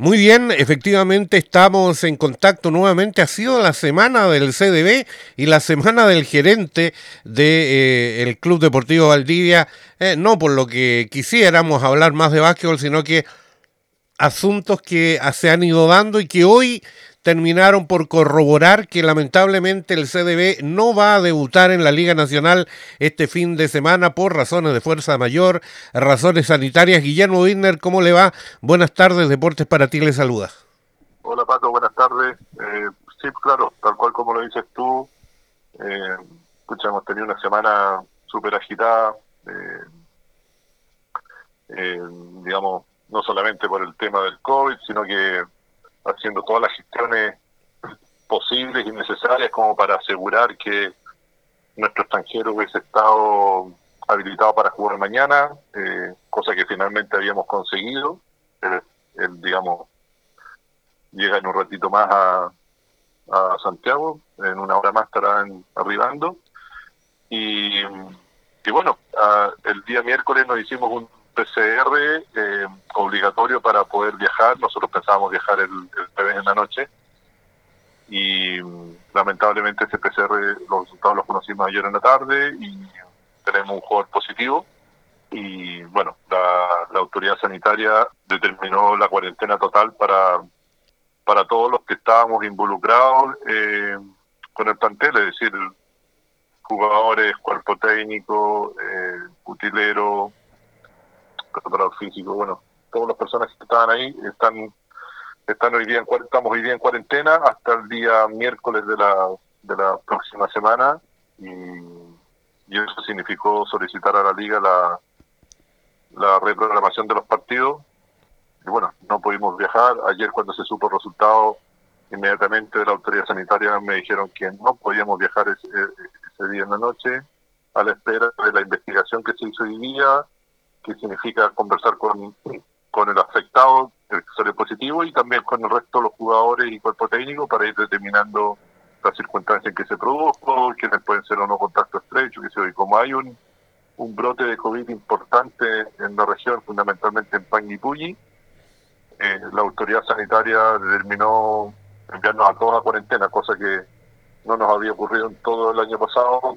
Muy bien, efectivamente estamos en contacto nuevamente. Ha sido la semana del CDB y la semana del gerente del de, eh, Club Deportivo Valdivia. Eh, no por lo que quisiéramos hablar más de básquetbol, sino que asuntos que se han ido dando y que hoy terminaron por corroborar que lamentablemente el CDB no va a debutar en la Liga Nacional este fin de semana por razones de fuerza mayor, razones sanitarias. Guillermo Wigner, ¿cómo le va? Buenas tardes, Deportes para ti le saluda. Hola Pato, buenas tardes. Eh, sí, claro, tal cual como lo dices tú, eh, escucha, hemos una semana súper agitada, eh, eh, digamos, no solamente por el tema del COVID, sino que haciendo todas las gestiones posibles y necesarias como para asegurar que nuestro extranjero hubiese estado habilitado para jugar mañana, eh, cosa que finalmente habíamos conseguido. Él, digamos, llega en un ratito más a, a Santiago, en una hora más estarán arribando. Y, y bueno, el día miércoles nos hicimos un PCR eh, obligatorio para poder viajar. Nosotros pensábamos viajar el, el en la noche y lamentablemente ese PCR los resultados los conocimos ayer en la tarde y tenemos un jugador positivo y bueno, la, autoridad sanitaria determinó la cuarentena total para, para todos los que estábamos involucrados eh, con el plantel, es decir, jugadores, cuerpo técnico, eh, utilero, preparador físico, bueno, todas las personas que estaban ahí están están hoy día en, estamos hoy día en cuarentena hasta el día miércoles de la, de la próxima semana y, eso significó solicitar a la liga la, la reprogramación de los partidos y bueno, no pudimos viajar. Ayer cuando se supo el resultado, inmediatamente de la autoridad sanitaria me dijeron que no podíamos viajar ese, ese día en la noche a la espera de la investigación que se hizo hoy día que significa conversar con, con el afectado, el que sale positivo, y también con el resto de los jugadores y cuerpo técnico para ir determinando las circunstancias en que se produjo, quiénes pueden ser o no contacto estrecho, que se como hay un, un brote de COVID importante en la región, fundamentalmente en Panguipulli, eh, la autoridad sanitaria determinó enviarnos a todos a cuarentena, cosa que no nos había ocurrido en todo el año pasado,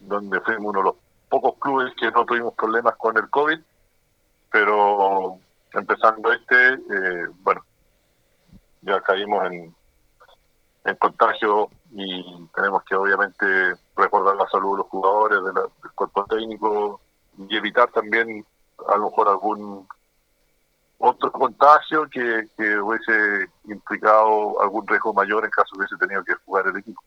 donde fuimos uno de los pocos clubes que no tuvimos problemas con el COVID, pero empezando este, eh, bueno, ya caímos en, en contagio y tenemos que obviamente recordar la salud de los jugadores, del cuerpo técnico y evitar también a lo mejor algún otro contagio que hubiese implicado algún riesgo mayor en caso hubiese tenido que jugar el equipo.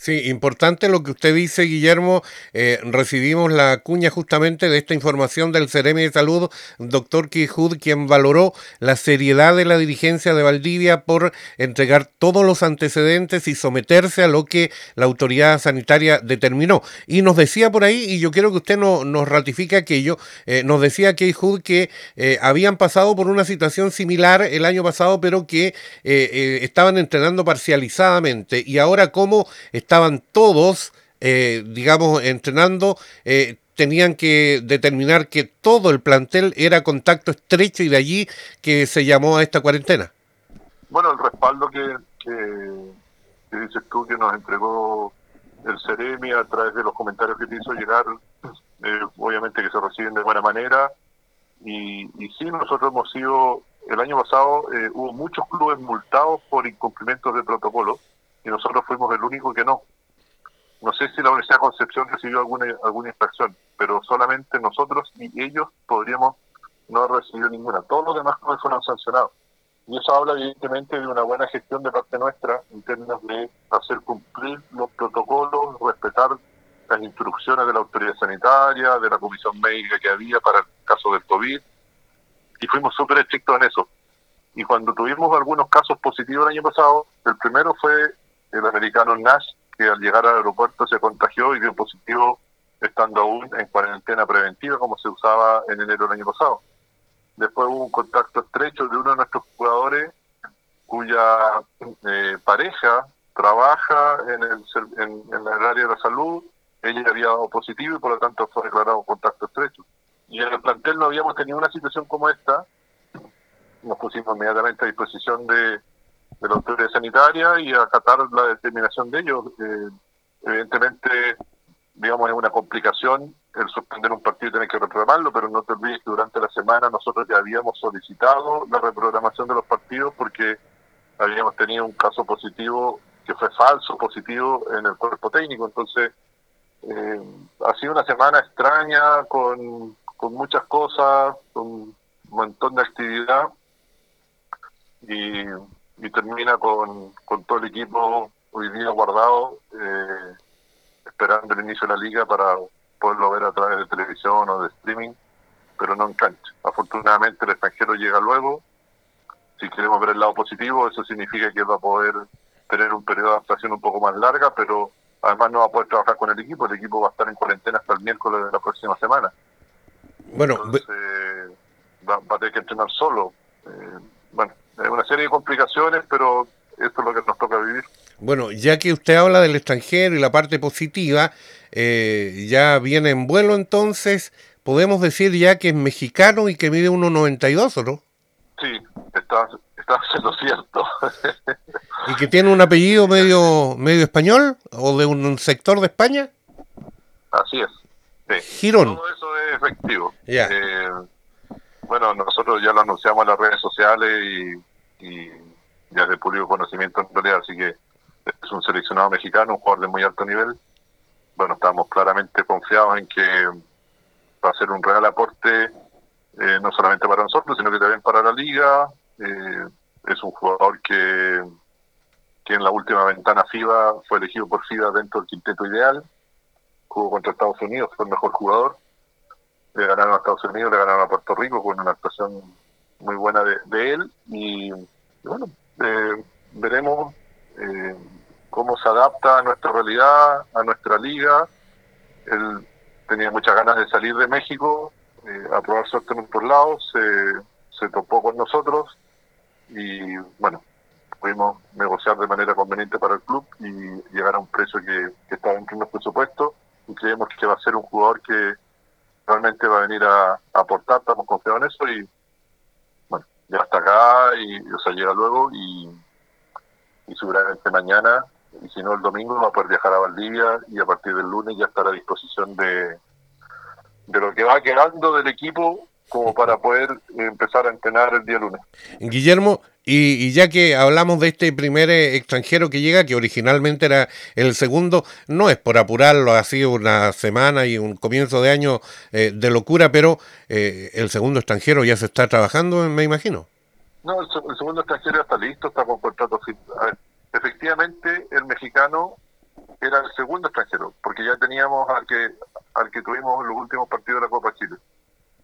Sí, importante lo que usted dice, Guillermo. Eh, recibimos la cuña justamente de esta información del Ceremi de Salud, doctor Quijud, quien valoró la seriedad de la dirigencia de Valdivia por entregar todos los antecedentes y someterse a lo que la autoridad sanitaria determinó. Y nos decía por ahí, y yo quiero que usted no, nos ratifique aquello, eh, nos decía Quijud que eh, habían pasado por una situación similar el año pasado, pero que estaban entrenando parcializadamente. Y ahora, ¿cómo estaban todos, eh, digamos, entrenando, eh, tenían que determinar que todo el plantel era contacto estrecho y de allí que se llamó a esta cuarentena. Bueno, el respaldo que, que, dices tú que nos entregó el Ceremi a través de los comentarios que te hizo llegar, eh, obviamente que se reciben de buena manera. Y, y sí, nosotros hemos sido, el año pasado hubo muchos clubes multados por incumplimientos de protocolo y nosotros fuimos el único que no. No sé si la Universidad de Concepción recibió alguna, alguna infracción, pero solamente nosotros y ellos podríamos no recibido ninguna. Todos los demás fueron sancionados. Y eso habla evidentemente de una buena gestión de parte nuestra en términos de hacer cumplir los protocolos, respetar las instrucciones de la autoridad sanitaria, de la comisión médica que había para el caso del COVID. Y fuimos súper estrictos en eso. Y cuando tuvimos algunos casos positivos el año pasado, el primero fue el americano Nash, que al llegar al aeropuerto se contagió y dio positivo estando aún en cuarentena preventiva, como se usaba en enero del año pasado. Después hubo un contacto estrecho de uno de nuestros jugadores cuya eh, pareja trabaja en el, en, en el área de la salud, ella había dado positivo y por lo tanto fue declarado contacto estrecho. Y en el plantel no habíamos tenido una situación como esta, nos pusimos inmediatamente a disposición de, de la autoridad sanitaria y acatar la determinación de ellos. Eh, evidentemente, digamos, es una complicación el suspender un partido y tener que reprogramarlo, pero no te olvides que durante la semana nosotros ya habíamos solicitado la reprogramación de los partidos porque habíamos tenido un caso positivo que fue falso positivo en el cuerpo técnico. Entonces, eh, ha sido una semana extraña con, con muchas cosas, con un montón de actividad y, y termina con, con todo el equipo hoy día guardado, eh, esperando el inicio de la liga para poderlo ver a través de televisión o de streaming, pero no en cancha. Afortunadamente el extranjero llega luego. Si queremos ver el lado positivo, eso significa que va a poder tener un periodo de adaptación un poco más larga, pero además no va a poder trabajar con el equipo. El equipo va a estar en cuarentena hasta el miércoles de la próxima semana. Bueno, Entonces, va, va, a tener que entrenar solo. Eh, bueno, una serie de complicaciones, pero esto es lo que nos toca vivir. Bueno, ya que usted habla del extranjero y la parte positiva, eh, ya viene en vuelo entonces, podemos decir ya que es mexicano y que mide 1,92, ¿o no? Sí, está, está haciendo cierto. ¿Y que tiene un apellido medio medio español o de un sector de España? Así es. Sí. Girón. Todo eso es efectivo. Ya. Eh, bueno, nosotros ya lo anunciamos en las redes sociales y, y ya de público conocimiento en realidad, así que es un seleccionado mexicano, un jugador de muy alto nivel. Bueno, estamos claramente confiados en que va a ser un real aporte, eh, no solamente para nosotros, sino que también para la liga. Eh, es un jugador que, que en la última ventana FIBA fue elegido por FIBA dentro del quinteto ideal. Jugó contra Estados Unidos, fue el mejor jugador. Le ganaron a Estados Unidos, le ganaron a Puerto Rico con una actuación muy buena de, de él. Y, bueno, eh, veremos eh, cómo se adapta a nuestra realidad, a nuestra liga. Él tenía muchas ganas de salir de México, eh, a probar suerte en otros lados, se, se topó con nosotros y bueno, pudimos negociar de manera conveniente para el club y llegar a un precio que, que está dentro de nuestro presupuesto y creemos que va a ser un jugador que realmente va a venir a, aportar, estamos confiados en eso y ya está acá y o sea, llega luego y, y seguramente mañana y si no el domingo va a poder viajar a Valdivia y a partir del lunes ya estar a disposición de, de lo que va quedando del equipo como para poder empezar a entrenar el día lunes. Guillermo, y, y, ya que hablamos de este primer eh, extranjero que llega, que originalmente era el segundo, no es por apurarlo, ha sido una semana y un comienzo de año eh, de locura, pero eh, el segundo extranjero ya se está trabajando, me imagino. No, el, el segundo extranjero está listo, está con contrato. Efectivamente, el mexicano era el segundo extranjero, porque ya teníamos al que al que tuvimos los últimos partidos de la Copa Chile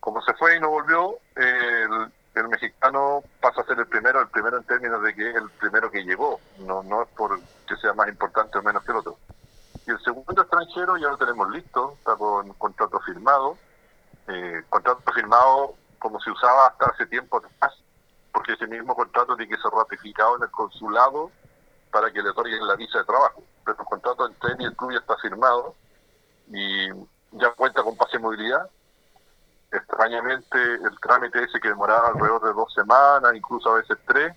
como se fue y no volvió, el, el, mexicano pasa a ser el primero, el primero en términos de que es el primero que llegó, no, no es por que sea más importante o menos que el otro. Y el segundo extranjero ya lo tenemos listo, está con contrato firmado, eh, contrato firmado como se usaba hasta hace tiempo atrás, porque ese mismo contrato tiene que ser ratificado en el consulado para que le otorguen la visa de trabajo. Pero el contrato entre él y el club ya está firmado y ya cuenta con pase de movilidad, extrañamente el trámite ese que demoraba alrededor de dos semanas, incluso a veces tres,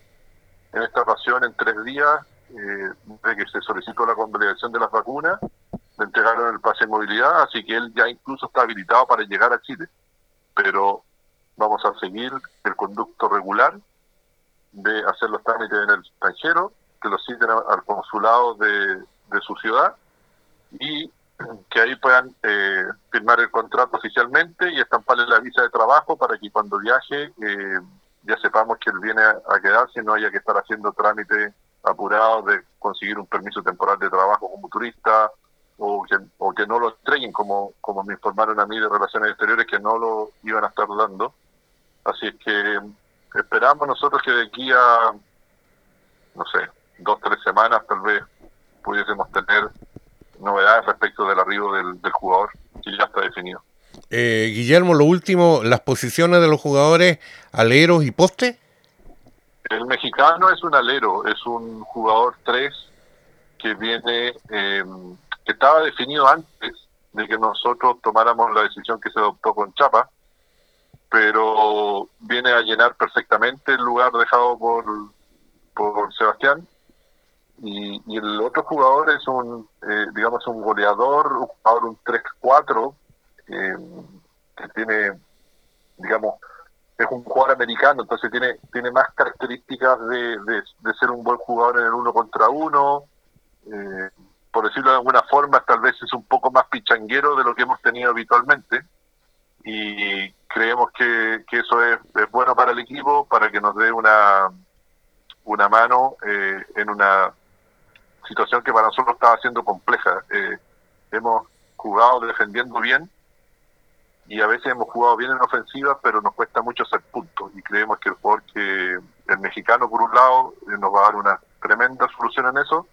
en esta ocasión en tres días, eh, de que se solicitó la convalidación de las vacunas, le entregaron el pase de movilidad, así que él ya incluso está habilitado para llegar a Chile. Pero vamos a seguir el conducto regular de hacer los trámites en el extranjero, que lo citen al consulado de su ciudad y que ahí puedan eh, firmar el contrato oficialmente y estamparle la visa de trabajo para que cuando viaje eh, ya sepamos que él viene a, quedarse y no haya que estar haciendo trámites apurados de conseguir un permiso temporal de trabajo como turista o que, o que no lo entreguen como, como me informaron a mí de Relaciones Exteriores que no lo iban a estar dando. Así es que esperamos nosotros que de aquí a, no sé, dos, tres semanas tal vez pudiésemos tener novedades respecto del arribo del, del jugador que ya está definido. Eh, Guillermo, lo último, las posiciones de los jugadores aleros y poste. El mexicano es un alero, es un jugador 3 que viene, eh, que estaba definido antes de que nosotros tomáramos la decisión que se adoptó con Chapa. pero viene a llenar perfectamente el lugar dejado por, por Sebastián. Y, y el otro jugador es un, eh, digamos, un goleador, un jugador un 3-4, eh, que tiene, digamos, es un jugador americano, entonces tiene tiene más características de, de, ser un buen jugador en el uno contra uno. Eh, por decirlo de alguna forma, tal vez es un poco más pichanguero de lo que hemos tenido habitualmente. Y creemos que, que eso es, bueno para el equipo, para que nos dé una, una mano eh, en una situación que para nosotros estaba siendo compleja. Eh, hemos jugado defendiendo bien, y a veces hemos jugado bien en ofensiva, pero nos cuesta mucho hacer puntos y creemos que el jugador que el mexicano por un lado eh, nos va a dar una tremenda solución en eso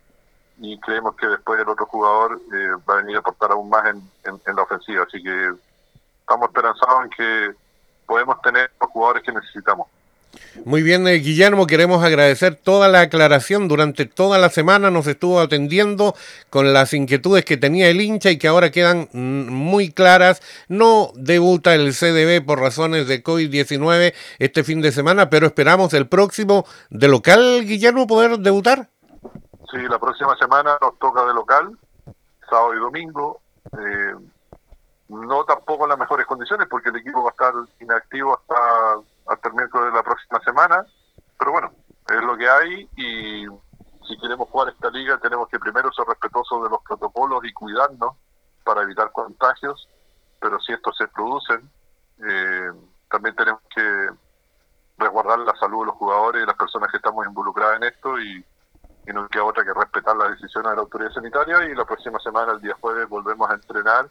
y creemos que después el otro jugador eh, va a venir a aportar aún más en, en la ofensiva, así que estamos esperanzados en que podemos tener los jugadores que necesitamos. Muy bien, eh, Guillermo, queremos agradecer toda la aclaración. Durante toda la semana nos estuvo atendiendo con las inquietudes que tenía el hincha y que ahora quedan mm, muy claras. No debuta el CDB por razones de COVID-19 este fin de semana, pero esperamos el próximo de local, Guillermo, poder debutar. Sí, la próxima semana nos toca de local, sábado y domingo. Eh, no tampoco en las mejores condiciones porque el equipo va a estar inactivo hasta hasta el miércoles de la próxima semana, pero bueno, es lo que hay y si queremos jugar esta liga tenemos que primero ser respetuosos de los protocolos y cuidarnos para evitar contagios, pero si estos se producen, eh, también tenemos que resguardar la salud de los jugadores y las personas que estamos involucradas en esto y, y no queda otra que respetar las decisiones de la autoridad sanitaria y la próxima semana, el día jueves, volvemos a entrenar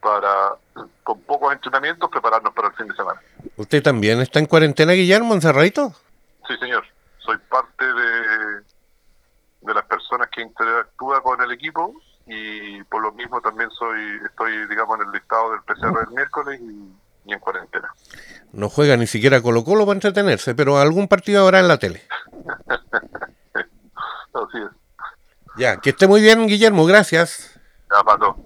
para, con pocos entrenamientos, prepararnos para el fin de semana. ¿Usted también está en cuarentena, Guillermo, encerradito? Sí, señor. Soy parte de, de las personas que interactúa con el equipo y por lo mismo también soy estoy, digamos, en el listado del PCR del miércoles y, en cuarentena. No juega ni siquiera Colo Colo para entretenerse, pero algún partido habrá en la tele. Así es. Ya, que esté muy bien, Guillermo, gracias. Ya, Pato.